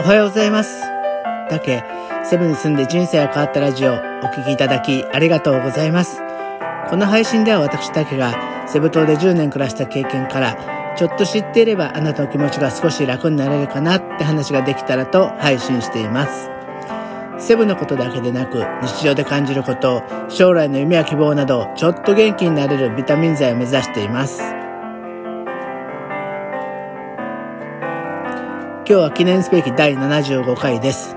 おはようございます。だけ、セブンに住んで人生が変わったラジオ、お聴きいただきありがとうございます。この配信では私だけが、セブ島で10年暮らした経験から、ちょっと知っていればあなたの気持ちが少し楽になれるかなって話ができたらと配信しています。セブのことだけでなく、日常で感じること、将来の夢や希望など、ちょっと元気になれるビタミン剤を目指しています。今日は記念すべき第75回です。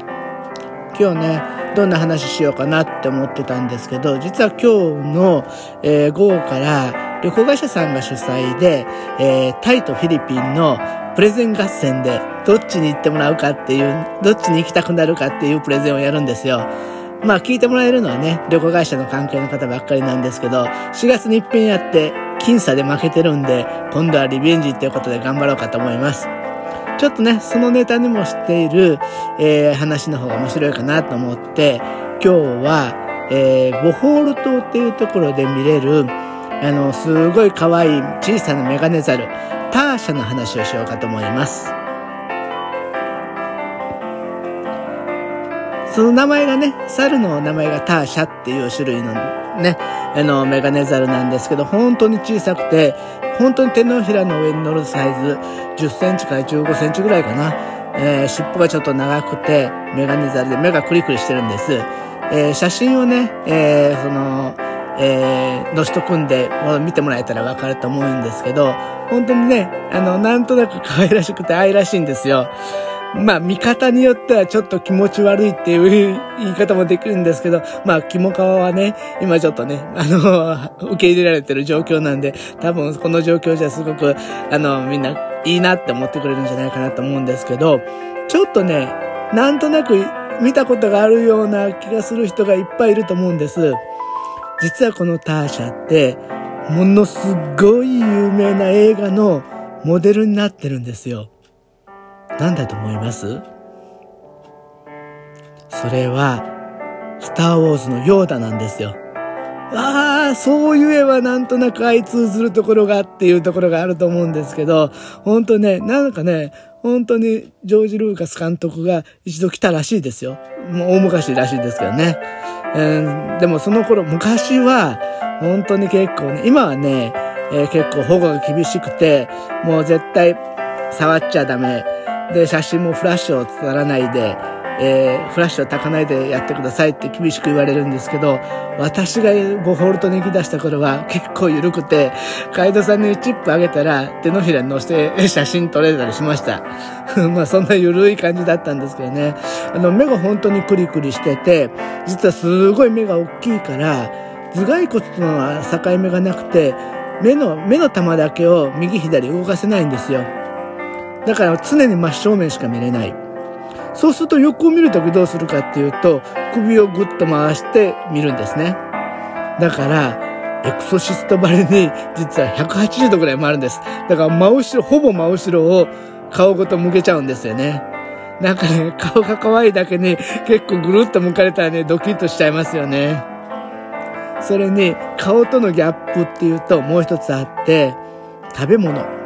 今日ね、どんな話しようかなって思ってたんですけど、実は今日の、えー、午後から旅行会社さんが主催で、えー、タイとフィリピンのプレゼン合戦でどっちに行ってもらうかっていう、どっちに行きたくなるかっていうプレゼンをやるんですよ。まあ聞いてもらえるのはね、旅行会社の関係の方ばっかりなんですけど、4月に一遍やって、僅差で負けてるんで、今度はリベンジっていうことで頑張ろうかと思います。ちょっとね、そのネタにもしている、えー、話の方が面白いかなと思って、今日は、えー、ボホール島っていうところで見れる、あの、すごい可愛い小さなメガネザル、ターシャの話をしようかと思います。その名前がね、猿の名前がターシャっていう種類のね、あの、メガネザルなんですけど、本当に小さくて、本当に手のひらの上に乗るサイズ、10センチから15センチぐらいかな。えー、尻尾がちょっと長くて、メガネザルで目がクリクリしてるんです。えー、写真をね、えー、その、えー、のしと組んで見てもらえたらわかると思うんですけど、本当にね、あの、なんとなく可愛らしくて愛らしいんですよ。まあ、見方によってはちょっと気持ち悪いっていう言い方もできるんですけど、まあ、肝皮はね、今ちょっとね、あの、受け入れられてる状況なんで、多分この状況じゃすごく、あの、みんないいなって思ってくれるんじゃないかなと思うんですけど、ちょっとね、なんとなく見たことがあるような気がする人がいっぱいいると思うんです。実はこのターシャって、ものすごい有名な映画のモデルになってるんですよ。何だと思います？それは、スターウォーズのヨーダなんですよ。ああ、そう言えばなんとなく相通ずるところがっていうところがあると思うんですけど、本当ね、なんかね、本当にジョージ・ルーカス監督が一度来たらしいですよ。もう大昔らしいですけどね。えー、でもその頃、昔は、本当に結構ね、今はね、えー、結構保護が厳しくて、もう絶対触っちゃダメ。で、写真もフラッシュを伝わらないで、えー、フラッシュを焚かないでやってくださいって厳しく言われるんですけど、私がボホールトに行き出した頃は結構緩くて、カイドさんにチップあげたら手のひらに乗せて写真撮れたりしました。まあそんな緩い感じだったんですけどね。あの目が本当にクリクリしてて、実はすごい目が大きいから、頭蓋骨との境目がなくて、目の、目の玉だけを右左動かせないんですよ。だから常に真正面しか見れない。そうすると横を見るときどうするかっていうと、首をぐっと回して見るんですね。だから、エクソシストバレに実は180度ぐらい回るんです。だから真後ろ、ほぼ真後ろを顔ごと向けちゃうんですよね。なんかね、顔が可愛いだけに結構ぐるっと向かれたらね、ドキッとしちゃいますよね。それに、顔とのギャップっていうともう一つあって、食べ物。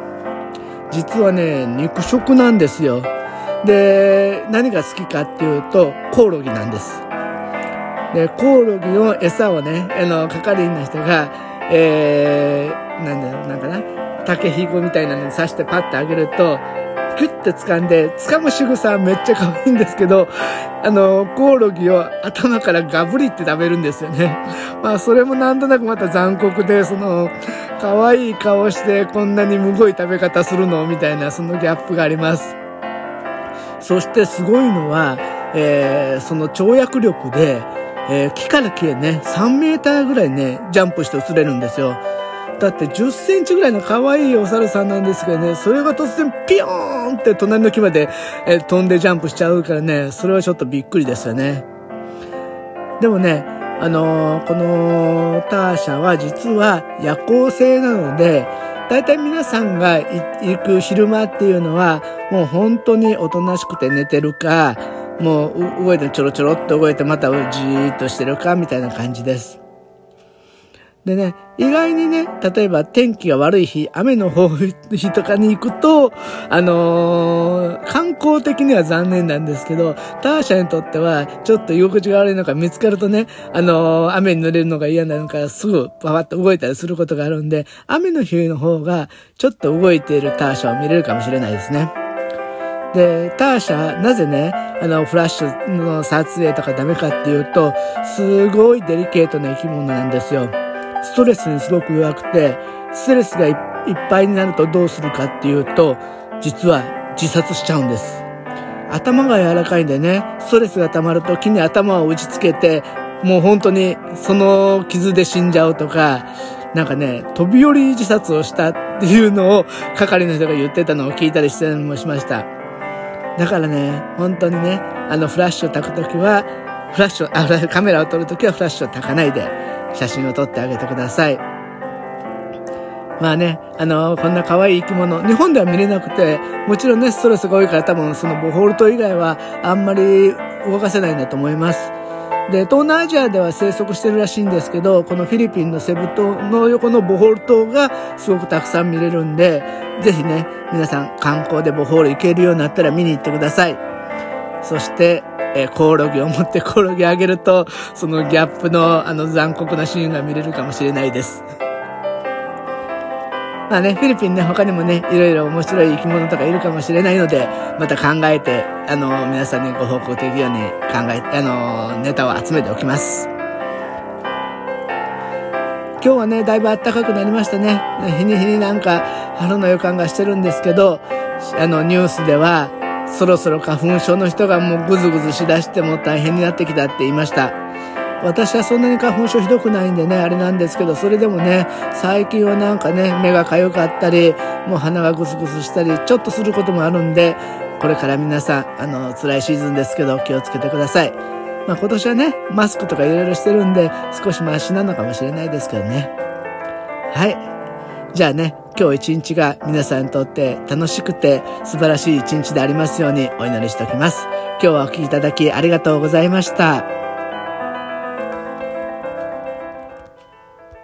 実はね、肉食なんですよ。で、何が好きかっていうと、コオロギなんです。で、コオロギの餌をね、あの、係員の人が、えー、なんだろう、なんかな、竹ひごみたいなのに刺してパッてあげると、キュッて掴んで、掴む仕草はめっちゃ可愛いんですけど、あの、コオロギを頭からガブリって食べるんですよね。まあ、それもなんとなくまた残酷で、その、可愛い顔してこんなにむごい食べ方するのみたいな、そのギャップがあります。そしてすごいのは、えー、その跳躍力で、えー、木から木へね、3メーターぐらいね、ジャンプして移れるんですよ。だって10センチぐらいの可愛いお猿さんなんですけどね、それが突然ピヨーンって隣の木まで、え、飛んでジャンプしちゃうからね、それはちょっとびっくりですよね。でもね、あのー、このターシャは実は夜行性なので、大体皆さんが行く昼間っていうのは、もう本当におとなしくて寝てるか、もう動いてちょろちょろっと動いてまたじーっとしてるかみたいな感じです。でね、意外にね、例えば天気が悪い日、雨の方日とかに行くと、あのー、観光的には残念なんですけど、ターシャにとっては、ちょっと居心地が悪いのか見つかるとね、あのー、雨に濡れるのが嫌なのか、すぐパパッと動いたりすることがあるんで、雨の日の方が、ちょっと動いているターシャを見れるかもしれないですね。で、ターシャ、なぜね、あの、フラッシュの撮影とかダメかっていうと、すごいデリケートな生き物なんですよ。ストレスにすごく弱くて、ストレスがいっぱいになるとどうするかっていうと、実は自殺しちゃうんです。頭が柔らかいんでね、ストレスが溜まると木に頭を打ちつけて、もう本当にその傷で死んじゃうとか、なんかね、飛び降り自殺をしたっていうのを係の人が言ってたのを聞いたりしてもしました。だからね、本当にね、あのフラッシュを焚くときは、フラッシュ、あ、カメラを撮るときはフラッシュを焚かないで、写真を撮ってあげてください。まあね、あの、こんな可愛い生き物、日本では見れなくて、もちろんね、ストレスが多いから多分そのボホールト以外はあんまり動かせないんだと思います。で、東南アジアでは生息してるらしいんですけど、このフィリピンのセブ島の横のボホール島がすごくたくさん見れるんで、ぜひね、皆さん観光でボホール行けるようになったら見に行ってください。そして、えー、コオロギを持ってコオロギあげると、そのギャップのあの残酷なシーンが見れるかもしれないです。まあね、フィリピンね、他にもね、いろいろ面白い生き物とかいるかもしれないので、また考えて、あの、皆さんにご報告できるように考え、あの、ネタを集めておきます。今日はね、だいぶ暖かくなりましたね。日に日になんか春の予感がしてるんですけど、あの、ニュースでは、そろそろ花粉症の人がもうぐずぐずしだしても大変になってきたって言いました。私はそんなに花粉症ひどくないんでね、あれなんですけど、それでもね、最近はなんかね、目が痒かったり、もう鼻がグスグスしたり、ちょっとすることもあるんで、これから皆さん、あの、辛いシーズンですけど、気をつけてください。まあ今年はね、マスクとかいろいろしてるんで、少しマシなのかもしれないですけどね。はい。じゃあね、今日一日が皆さんにとって楽しくて素晴らしい一日でありますようにお祈りしておきます。今日はお聴きいただきありがとうございました。